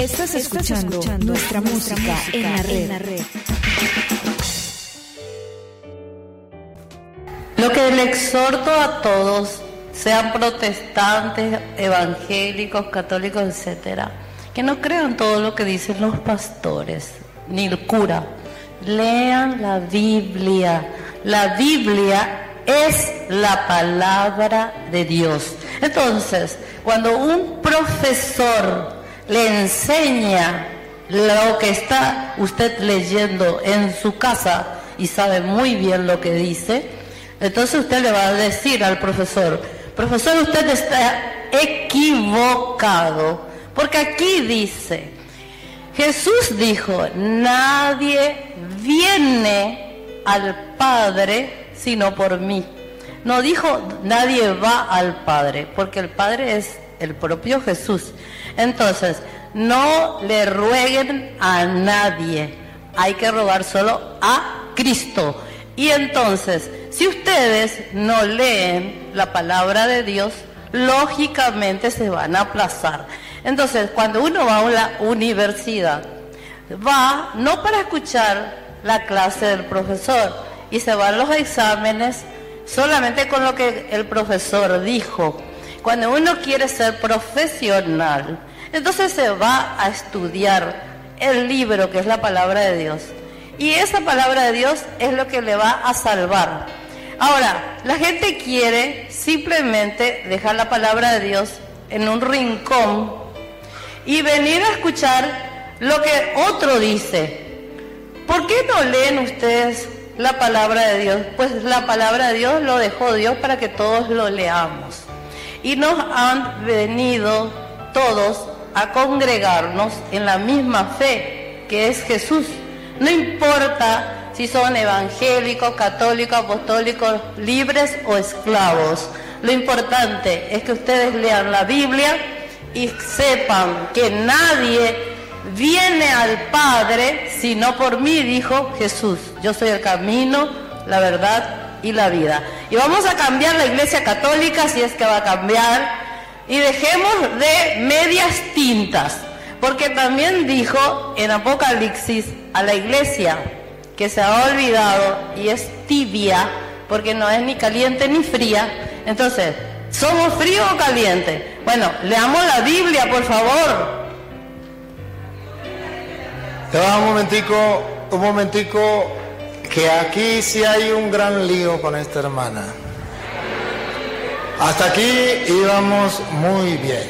Estás escuchando, nuestra, música, en la red. Lo que le exhorto a todos, sean protestantes, evangélicos, católicos, etcétera, que no crean todo lo que dicen los pastores ni el cura. Lean la Biblia. La Biblia es la palabra de Dios. Entonces, cuando un profesor le enseña lo que está usted leyendo en su casa y sabe muy bien lo que dice, entonces usted le va a decir al profesor, profesor, usted está equivocado, porque aquí dice, Jesús dijo, nadie viene al Padre sino por mí. No dijo, nadie va al Padre, porque el Padre es el propio Jesús. Entonces, no le rueguen a nadie, hay que rogar solo a Cristo. Y entonces, si ustedes no leen la palabra de Dios, lógicamente se van a aplazar. Entonces, cuando uno va a la universidad, va no para escuchar la clase del profesor y se van los exámenes solamente con lo que el profesor dijo. Cuando uno quiere ser profesional, entonces se va a estudiar el libro que es la palabra de Dios. Y esa palabra de Dios es lo que le va a salvar. Ahora, la gente quiere simplemente dejar la palabra de Dios en un rincón y venir a escuchar lo que otro dice. ¿Por qué no leen ustedes la palabra de Dios? Pues la palabra de Dios lo dejó Dios para que todos lo leamos. Y nos han venido todos a congregarnos en la misma fe que es Jesús. No importa si son evangélicos, católicos, apostólicos, libres o esclavos. Lo importante es que ustedes lean la Biblia y sepan que nadie viene al Padre sino por mí, dijo Jesús. Yo soy el camino, la verdad y la vida. Y vamos a cambiar la iglesia católica si es que va a cambiar y dejemos de medias tintas, porque también dijo en Apocalipsis a la iglesia que se ha olvidado y es tibia, porque no es ni caliente ni fría. Entonces, ¿somos frío o caliente? Bueno, leamos la Biblia, por favor. Te va un momentico, un momentico, que aquí sí hay un gran lío con esta hermana. Hasta aquí íbamos muy bien.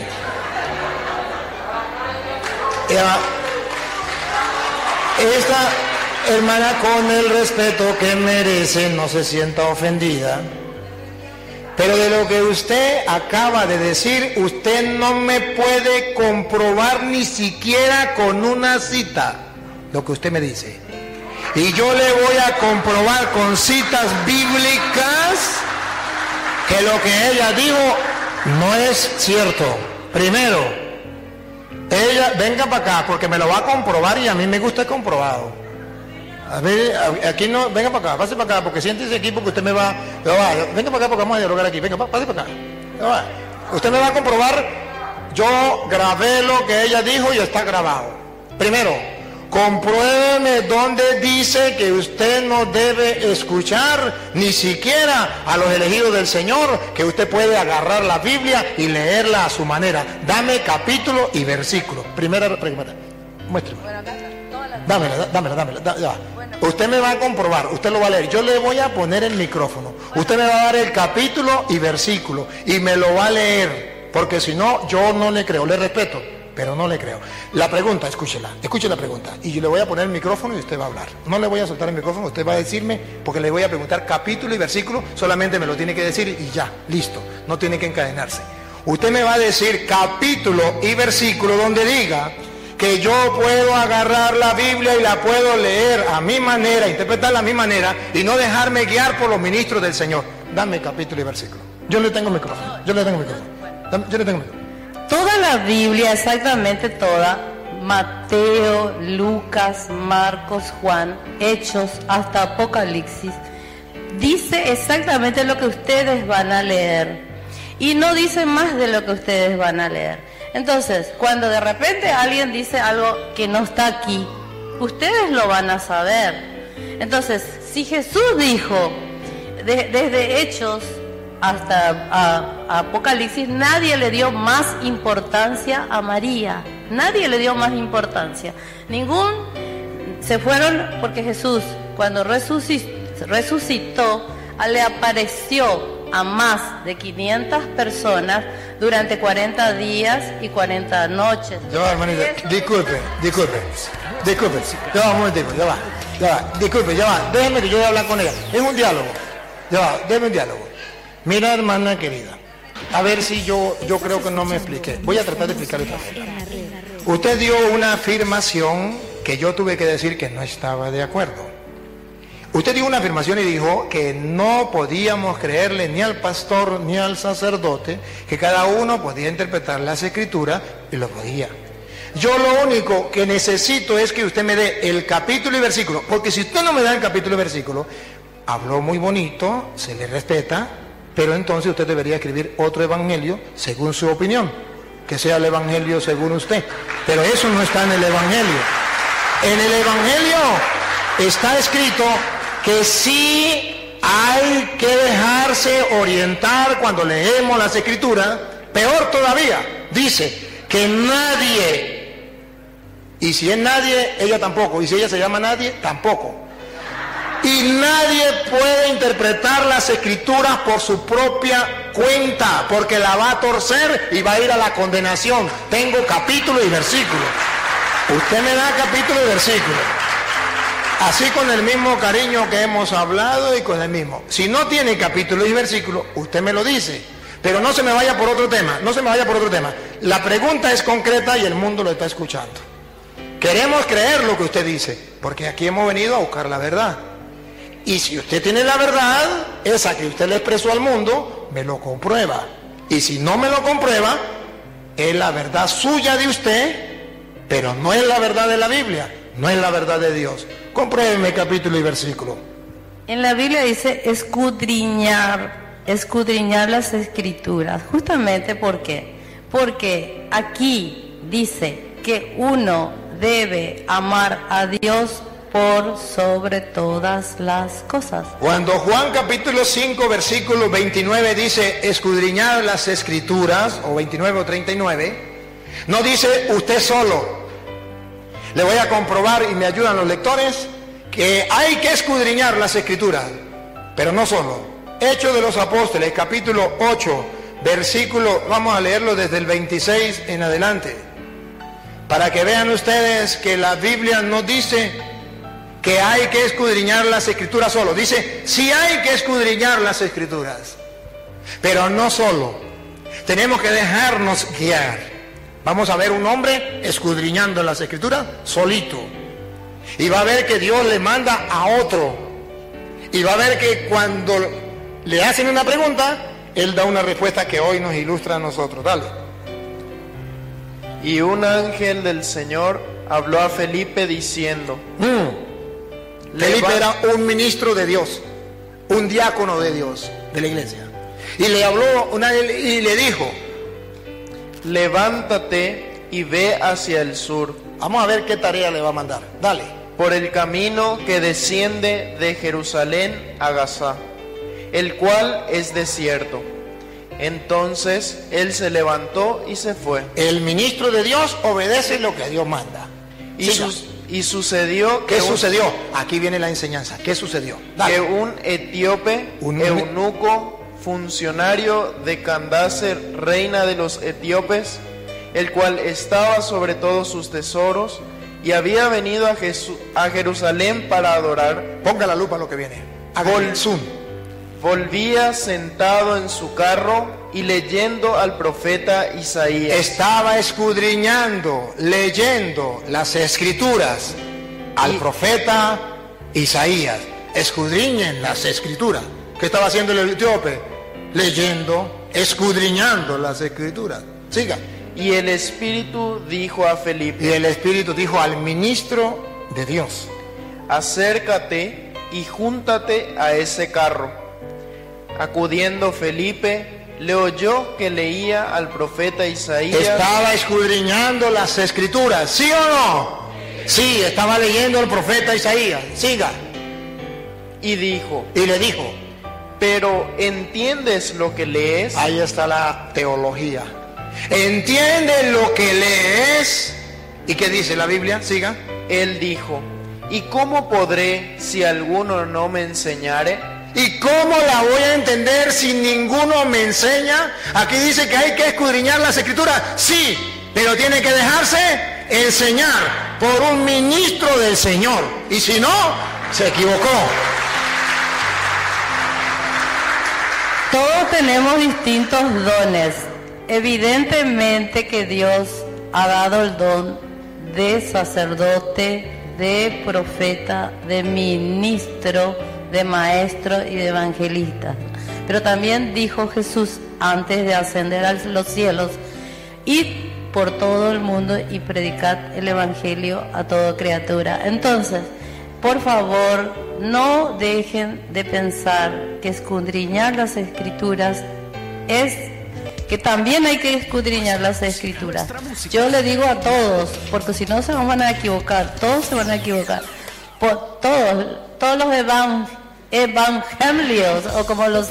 Esta hermana con el respeto que merece no se sienta ofendida. Pero de lo que usted acaba de decir, usted no me puede comprobar ni siquiera con una cita lo que usted me dice. Y yo le voy a comprobar con citas bíblicas que lo que ella dijo no es cierto. Primero, ella venga para acá porque me lo va a comprobar y a mí me gusta el comprobado. A ver, aquí no, venga para acá, pase para acá, porque siéntese aquí porque usted me va, venga para acá porque vamos a dialogar aquí, venga, pase para acá. Usted me va a comprobar, yo grabé lo que ella dijo y está grabado. Primero, Compruébeme donde dice que usted no debe escuchar ni siquiera a los elegidos del Señor, que usted puede agarrar la Biblia y leerla a su manera. Dame capítulo y versículo. Primera pregunta. Muéstrame. Dámela, dámela, dámela. Usted me va a comprobar, usted lo va a leer. Yo le voy a poner el micrófono. Usted me va a dar el capítulo y versículo y me lo va a leer. Porque si no, yo no le creo, le respeto pero no le creo. La pregunta, escúchela, escuche la pregunta. Y yo le voy a poner el micrófono y usted va a hablar. No le voy a soltar el micrófono, usted va a decirme, porque le voy a preguntar capítulo y versículo, solamente me lo tiene que decir y ya, listo, no tiene que encadenarse. Usted me va a decir capítulo y versículo donde diga que yo puedo agarrar la Biblia y la puedo leer a mi manera, interpretarla a mi manera y no dejarme guiar por los ministros del Señor. Dame capítulo y versículo. Yo le tengo micrófono, yo le tengo micrófono. Yo le tengo micrófono. Toda la Biblia, exactamente toda, Mateo, Lucas, Marcos, Juan, Hechos, hasta Apocalipsis, dice exactamente lo que ustedes van a leer. Y no dice más de lo que ustedes van a leer. Entonces, cuando de repente alguien dice algo que no está aquí, ustedes lo van a saber. Entonces, si Jesús dijo, de- desde Hechos hasta a- Apocalipsis, nadie le dio más importancia a María. Nadie le dio más importancia. Ningún se fueron porque Jesús, cuando resuci- resucitó, le apareció a más de 500 personas durante 40 días y 40 noches. Ya va, hermanita, disculpe, disculpe, disculpe, ya va un momentico, ya va, ya va, disculpe, ya va, déjeme que yo voy a hablar con ella, es un diálogo, ya va, déjeme un diálogo. Mira, hermana querida, a ver si yo, yo creo que no me expliqué, voy a tratar de explicarle otra vez. Usted dio una afirmación que yo tuve que decir que no estaba de acuerdo. Usted dio una afirmación y dijo que no podíamos creerle ni al pastor ni al sacerdote, que cada uno podía interpretar las escrituras y lo podía. Yo lo único que necesito es que usted me dé el capítulo y versículo, porque si usted no me da el capítulo y versículo, habló muy bonito, se le respeta, pero entonces usted debería escribir otro evangelio según su opinión, que sea el evangelio según usted. Pero eso no está en el evangelio. En el evangelio está escrito que sí hay que dejarse orientar cuando leemos las escrituras. Peor todavía, dice que nadie, y si es nadie, ella tampoco, y si ella se llama nadie, tampoco. Y nadie puede interpretar las escrituras por su propia cuenta, porque la va a torcer y va a ir a la condenación. Tengo capítulo y versículo. Usted me da capítulo y versículo. Así con el mismo cariño que hemos hablado y con el mismo. Si no tiene capítulo y versículo, usted me lo dice. Pero no se me vaya por otro tema, no se me vaya por otro tema. La pregunta es concreta y el mundo lo está escuchando. Queremos creer lo que usted dice, porque aquí hemos venido a buscar la verdad. Y si usted tiene la verdad, esa que usted le expresó al mundo, me lo comprueba. Y si no me lo comprueba, es la verdad suya de usted, pero no es la verdad de la Biblia, no es la verdad de Dios. Compruébeme capítulo y versículo. En la Biblia dice escudriñar, escudriñar las escrituras. Justamente ¿por qué? Porque aquí dice que uno debe amar a Dios por sobre todas las cosas. Cuando Juan capítulo 5 versículo 29 dice escudriñar las escrituras, o 29 o 39, no dice usted solo. Le voy a comprobar y me ayudan los lectores que hay que escudriñar las escrituras, pero no solo. Hechos de los Apóstoles, capítulo 8, versículo, vamos a leerlo desde el 26 en adelante, para que vean ustedes que la Biblia no dice que hay que escudriñar las escrituras solo. Dice, sí hay que escudriñar las escrituras, pero no solo. Tenemos que dejarnos guiar. Vamos a ver un hombre escudriñando las escrituras solito. Y va a ver que Dios le manda a otro. Y va a ver que cuando le hacen una pregunta, Él da una respuesta que hoy nos ilustra a nosotros. Dale. Y un ángel del Señor habló a Felipe diciendo, Mm. Felipe "Leva- era un ministro de Dios, un diácono de Dios, de la iglesia. Y le habló una, y le dijo, levántate y ve hacia el sur, vamos a ver qué tarea le va a mandar. Dale. por el camino que desciende de Jerusalén a Gaza, el cual es desierto. Entonces él se levantó y se fue. El ministro de Dios obedece lo que Dios manda. Y, Siga. sus- y sucedió ¿Qué un- sucedió? Aquí viene la enseñanza. ¿Qué sucedió? Dale. que un etíope, Un- eunuco, funcionario de Candace, reina de los etíopes, el cual estaba sobre todos sus tesoros y había venido a, a Jerusalén para adorar, Ponga la lupa lo que viene. Vol- volvía sentado en su carro y leyendo al profeta Isaías. Estaba escudriñando, leyendo las escrituras al Y- profeta Isaías. Escudriñen las escrituras. ¿Qué estaba haciendo el etíope? Leyendo, escudriñando las escrituras. Siga. Y el Espíritu dijo a Felipe, Y el Espíritu dijo al ministro de Dios. acércate y júntate a ese carro. Acudiendo Felipe, le oyó que leía al profeta Isaías Estaba escudriñando las escrituras, ¿sí o no? Sí, estaba leyendo el profeta Isaías. Siga. y dijo, Y le dijo, pero ¿entiendes lo que lees? ahí está la teología. ¿Entiende lo que lees? ¿Y qué dice la Biblia? Siga. Él dijo, ¿y cómo podré si alguno no me enseñare? ¿Y cómo la voy a entender si ninguno me enseña? Aquí dice que hay que escudriñar las escrituras. Sí, pero tiene que dejarse enseñar por un ministro del Señor. Y si no, se equivocó. Todos tenemos distintos dones. Evidentemente que Dios ha dado el don de sacerdote, de profeta, de ministro, de maestro y de evangelista. Pero también dijo Jesús antes de ascender a los cielos, id por todo el mundo y predicad el evangelio a toda criatura. Entonces, por favor, no dejen de pensar que escudriñar las escrituras es que también hay que escudriñar las escrituras. Yo le digo a todos, porque si no se van a equivocar, todos se van a equivocar. Por todos, todos los evan- evangelios, o como lo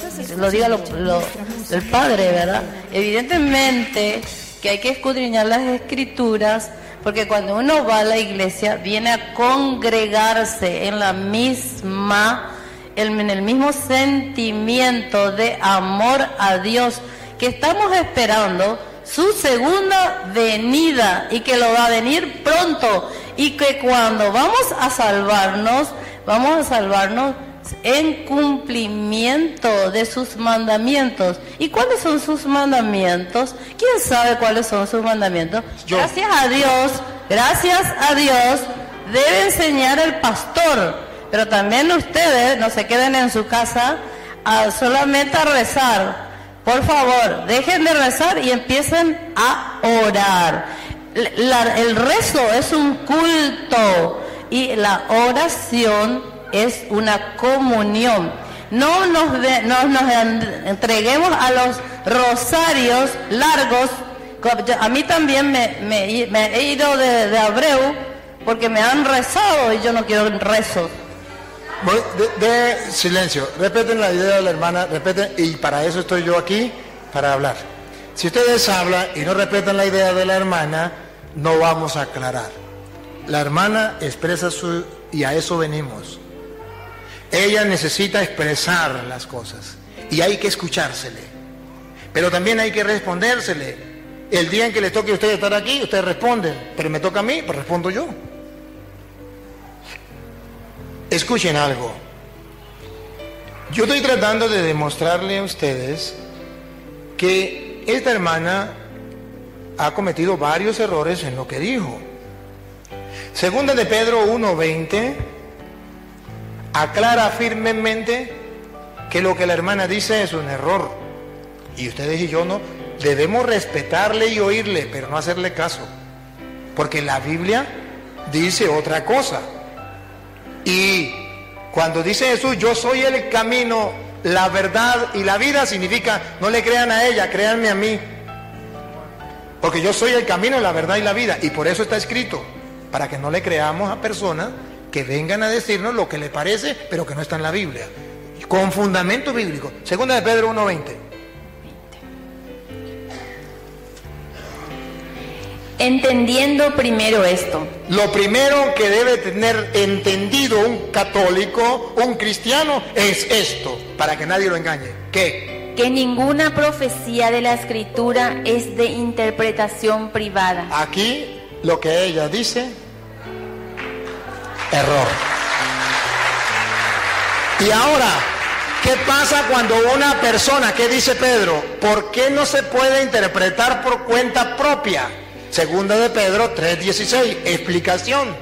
diga el Padre, ¿verdad? Evidentemente que hay que escudriñar las escrituras, porque cuando uno va a la iglesia, viene a congregarse en la misma, en el mismo sentimiento de amor a Dios, que estamos esperando su segunda venida y que lo va a venir pronto y que cuando vamos a salvarnos, vamos a salvarnos en cumplimiento de sus mandamientos. ¿Y cuáles son sus mandamientos? ¿Quién sabe cuáles son sus mandamientos? Yo. Gracias a Dios, gracias a Dios, debe enseñar el pastor, pero también ustedes no se queden en su casa a solamente a rezar. Por favor, dejen de rezar y empiecen a orar. La- el rezo es un culto y la oración es una comunión. No nos, entreguemos a los rosarios largos. A mí también me, he ido de, Abreu porque me han rezado y yo no quiero rezos. De, de silencio. Repeten la idea de la hermana, repeten, y para eso estoy yo aquí, para hablar. Si ustedes hablan y no respetan la idea de la hermana, no vamos a aclarar. La hermana expresa su... y a eso venimos. Ella necesita expresar las cosas y hay que escuchársele. Pero también hay que respondérsele. El día en que le toque a ustedes estar aquí, ustedes responden. Pero me toca a mí, pues respondo yo. Escuchen algo. Yo estoy tratando de demostrarle a ustedes que esta hermana ha cometido varios errores en lo que dijo. Segunda de Pedro 1.20 aclara firmemente que lo que la hermana dice es un error. Y ustedes y yo no debemos respetarle y oírle, pero no hacerle caso. Porque la Biblia dice otra cosa. Y cuando dice Jesús, yo soy el camino, la verdad y la vida, significa, no le crean a ella, créanme a mí. Porque yo soy el camino, la verdad y la vida. Y por eso está escrito, para que no le creamos a personas que vengan a decirnos lo que le parece, pero que no está en la Biblia. Con fundamento bíblico. Segunda de Pedro 1.20. Entendiendo primero esto, Lo primero que debe tener entendido un católico, un cristiano, es esto, para que nadie lo engañe. ¿Qué? que ninguna profecía de la escritura es de interpretación privada. Aquí lo que ella dice, error. Y ahora, ¿qué pasa cuando una persona, qué dice Pedro? ¿Por qué no se puede interpretar por cuenta propia? Segunda de Pedro 3:16, explicación.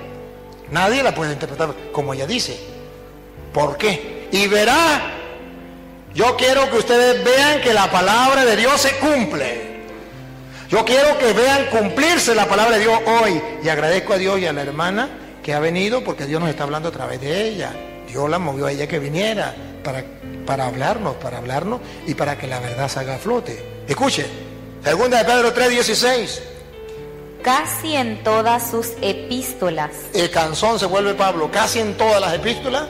Nadie la puede interpretar como ella dice. ¿Por qué? Y verá, yo quiero que ustedes vean que la palabra de Dios se cumple. Yo quiero que vean cumplirse la palabra de Dios hoy. Y agradezco a Dios y a la hermana que ha venido porque Dios nos está hablando a través de ella. Dios la movió a ella que viniera. para, para hablarnos, para hablarnos y para que la verdad se haga a flote. Escuche, segunda de Pedro 3:16. Casi en todas sus epístolas, El canzón se vuelve Pablo, casi en todas las epístolas,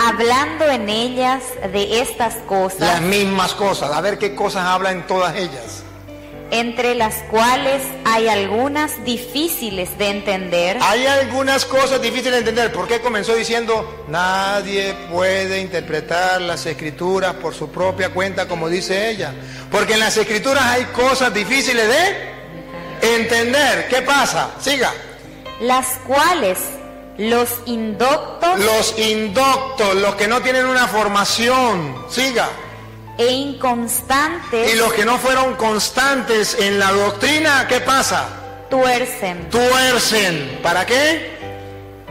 hablando en ellas de estas las cosas, mismas cosas. A ver qué cosas habla en todas ellas. Entre las cuales hay algunas difíciles de entender, Hay algunas cosas difíciles de entender. ¿Por qué comenzó diciendo, nadie puede interpretar las escrituras por su propia cuenta, como dice ella? Porque en las escrituras hay cosas difíciles de entender. ¿Qué pasa? Siga. las cuales los indoctos Los indoctos, los que no tienen una formación, siga. E inconstantes Y los que no fueron constantes en la doctrina, ¿qué pasa? tuercen, Tuercen. ¿Para qué?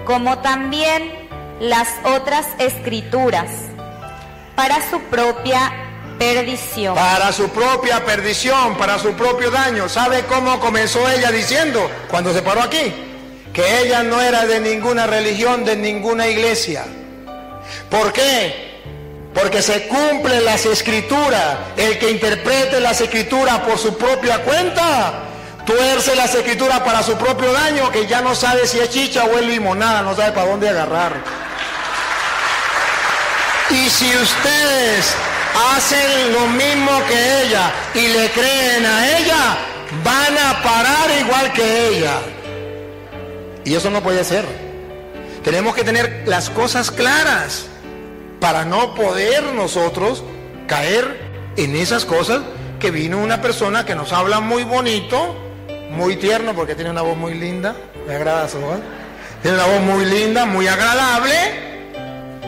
como también las otras escrituras, para su propia perdición. Para su propia perdición, para su propio daño. ¿Sabe cómo comenzó ella diciendo cuando se paró aquí? Que ella no era de ninguna religión, de ninguna iglesia. ¿Por qué? Porque se cumplen las escrituras. El que interprete las escrituras por su propia cuenta, tuerce las escrituras para su propio daño, que ya no sabe si es chicha o es limonada, no sabe para dónde agarrar. Y si ustedes hacen lo mismo que ella y le creen a ella, van a parar igual que ella. Y eso no puede ser. Tenemos que tener las cosas claras para no poder nosotros caer en esas cosas que vino una persona que nos habla muy bonito, muy tierno, porque tiene una voz muy linda, me agrada su voz, tiene una voz muy linda, muy agradable,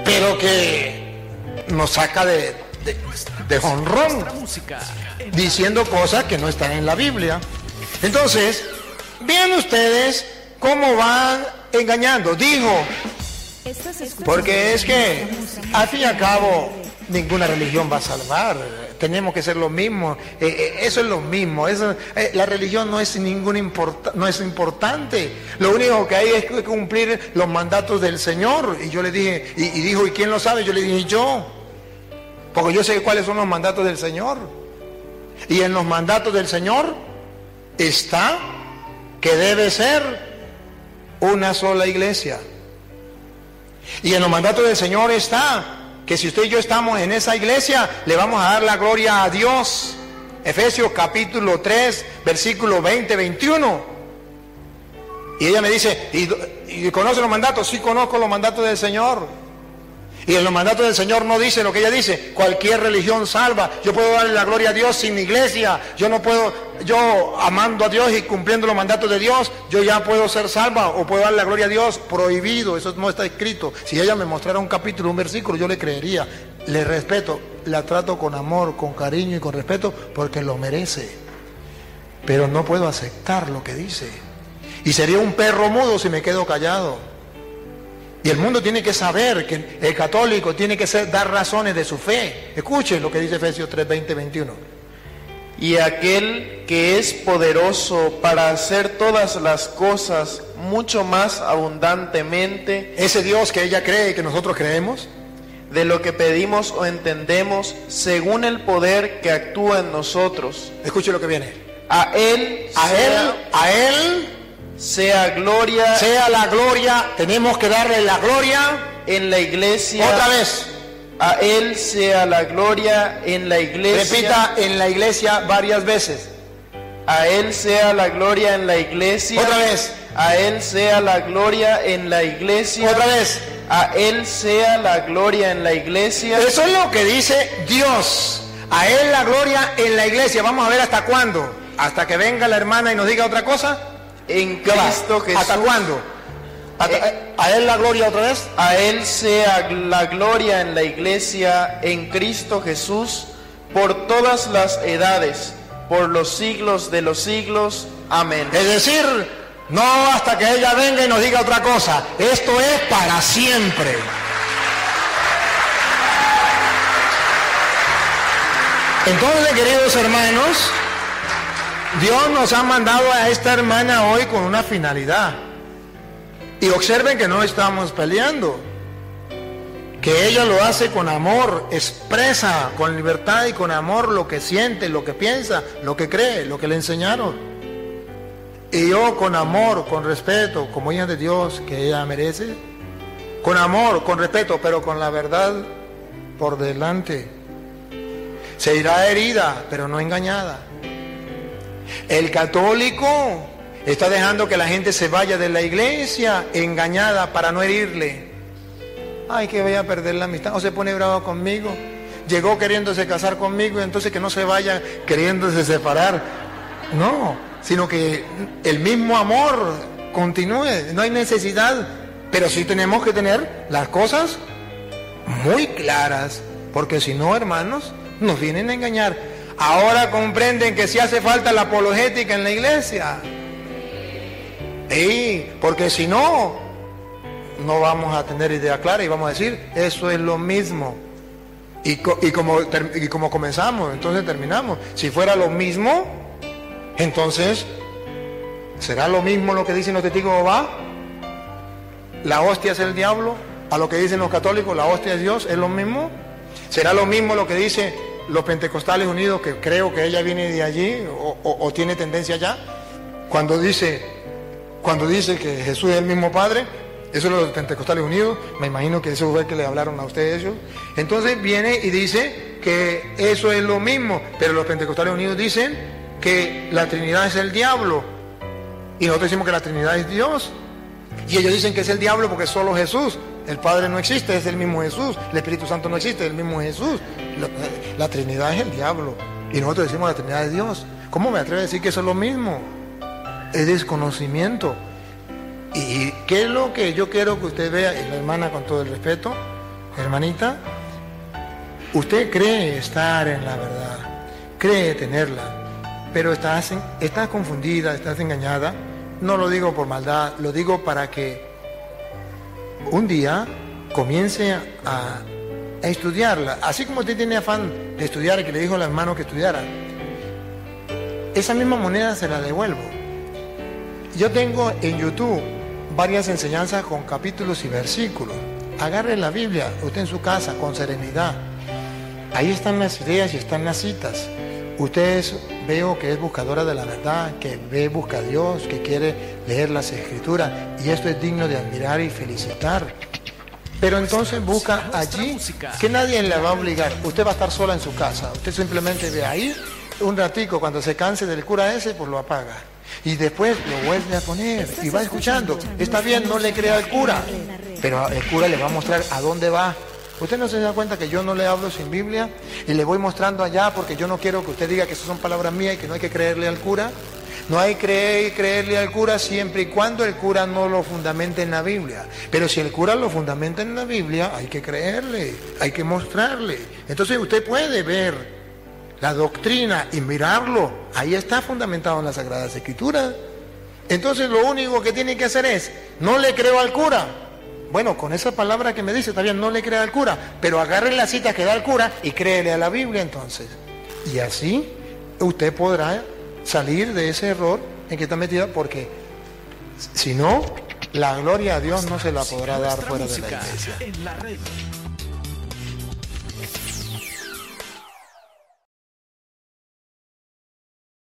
pero que nos saca de, de, de jonrón, diciendo cosas que no están en la Biblia. Entonces, vean ustedes cómo van engañando. Dijo, porque es que, al fin y al cabo, ninguna religión va a salvar. Tenemos que ser lo mismo. Eh, eh, eso es lo mismo. Eh, la religión no es, ningún importa- no es importante. Lo único que hay es cumplir los mandatos del Señor. Y yo le dije, y, y dijo, ¿y quién lo sabe? Yo le dije, yo. Porque yo sé cuáles son los mandatos del Señor. Y en los mandatos del Señor está que debe ser una sola iglesia. Y en los mandatos del Señor está que si usted y yo estamos en esa iglesia, le vamos a dar la gloria a Dios. Efesios capítulo 3, versículo 20, 21. Y ella me dice, ¿y, conoce los mandatos? Sí, conozco los mandatos del Señor. Y en los mandatos del Señor no dice lo que ella dice, cualquier religión salva. Yo puedo darle la gloria a Dios sin iglesia. Yo no puedo, yo amando a Dios y cumpliendo los mandatos de Dios, yo ya puedo ser salva o puedo darle la gloria a Dios. Prohibido, eso no está escrito. Si ella me mostrara un capítulo, un versículo, yo le creería. Le respeto, la trato con amor, con cariño y con respeto porque lo merece. Pero no puedo aceptar lo que dice. Y sería un perro mudo si me quedo callado. Y el mundo tiene que saber que el católico tiene que dar razones de su fe. Escuchen lo que dice Efesios 3, 20, 21. Y aquel que es poderoso para hacer todas las cosas mucho más abundantemente Ese Dios que ella cree y que nosotros creemos, de lo que pedimos o entendemos, según el poder que actúa en nosotros. escuche lo que viene. A Él, A Él, a Él sea gloria sea la gloria, tenemos que darle la gloria en la iglesia. otra vez. A Él sea la gloria en la iglesia. Repita en la iglesia varias veces. A Él sea la gloria en la iglesia. Otra vez. A Él sea la gloria en la iglesia. Otra vez. A Él sea la gloria en la iglesia. Eso es lo que dice Dios. A Él la gloria en la iglesia. Vamos a ver hasta cuándo. Hasta que venga la hermana y nos diga otra cosa. En. Cristo Jesús. ¿Hasta cuándo? ¿Hasta- ¿A Él la gloria otra vez? A Él sea la gloria en la iglesia, en Cristo Jesús, por todas las edades, por los siglos de los siglos. Amén. Es decir, no hasta que ella venga y nos diga otra cosa. Esto es para siempre. Entonces, queridos hermanos, Dios nos ha mandado a esta hermana hoy con una finalidad. Y observen que no estamos peleando. que ella lo hace con amor, expresa con libertad y con amor lo que siente, lo que piensa, lo que cree, lo que le enseñaron. Y yo con amor, con respeto, como hija de Dios que ella merece, con amor, con respeto, pero con la verdad por delante. Se irá herida, pero no engañada. El católico está dejando que la gente se vaya de la iglesia engañada para no herirle. Ay, que voy a perder la amistad. O se pone bravo conmigo. Llegó queriéndose casar conmigo y entonces que no se vaya queriéndose separar. No, sino que el mismo amor continúe. No hay necesidad, pero sí tenemos que tener las cosas muy claras. Porque si no, hermanos, nos vienen a engañar. Ahora comprenden que si hace falta la apologética en la iglesia. Sí, porque si no, no vamos a tener idea clara y vamos a decir, eso es lo mismo. Y, como, y como comenzamos, entonces terminamos. Si fuera lo mismo, entonces, ¿será lo mismo lo que dicen los testigos de Jehová? ¿La hostia es el diablo? A lo que dicen los católicos, la hostia es Dios, ¿es lo mismo? ¿Será lo mismo lo que dicen los pentecostales unidos, que creo que ella viene de allí o, tiene tendencia allá? Cuando dice, cuando dice que Jesús es el mismo Padre, eso es los pentecostales unidos, me imagino que eso fue que le hablaron a ustedes ellos. Entonces viene y dice que eso es lo mismo, pero los pentecostales unidos dicen que la Trinidad es el diablo. Y nosotros decimos que la Trinidad es Dios. Y ellos dicen que es el diablo porque es solo Jesús. El Padre no existe, es el mismo Jesús. El Espíritu Santo no existe, es el mismo Jesús. La, Trinidad es el diablo. Y nosotros decimos la Trinidad es Dios. ¿Cómo me atrevo a decir que eso es lo mismo? Es desconocimiento. ¿Y qué es lo que yo quiero que usted vea? Y la hermana, con todo el respeto, hermanita, usted cree estar en la verdad, cree tenerla, pero estás, estás confundida, estás engañada. No lo digo por maldad, lo digo para que un día comience a, estudiarla. Así como usted tiene afán de estudiar, que le dijo al hermano que estudiara, esa misma moneda se la devuelvo. Yo tengo en YouTube varias enseñanzas con capítulos y versículos. Agarre la Biblia, usted en su casa, con serenidad. Ahí están las ideas y están las citas. Usted veo que es buscadora de la verdad, que ve, busca a Dios, que quiere leer las escrituras. Y esto es digno de admirar y felicitar. Pero entonces busca allí que nadie le va a obligar. Usted va a estar sola en su casa. Usted simplemente ve ahí un ratico, cuando se canse del cura ese, pues lo apaga. Y después lo vuelve a poner y va escuchando. Está bien, no le crea al cura, pero el cura le va a mostrar a dónde va. Usted no se da cuenta que yo no le hablo sin Biblia y le voy mostrando allá porque yo no quiero que usted diga que eso son palabras mías y que no hay que creerle al cura. No hay que creerle al cura siempre y cuando el cura no lo fundamente en la Biblia. Pero si el cura lo fundamenta en la Biblia, hay que creerle, hay que mostrarle. Entonces usted puede ver la doctrina y mirarlo. Ahí está fundamentado en las Sagradas Escrituras. Entonces lo único que tiene que hacer es, no le creo al cura, bueno, con esa palabra que me dice, está bien, no le crea al cura, pero agarre la cita que da el cura y créele a la Biblia entonces. Y así usted podrá salir de ese error en que está metida, porque si no, la gloria a Dios no se la podrá dar fuera de la iglesia.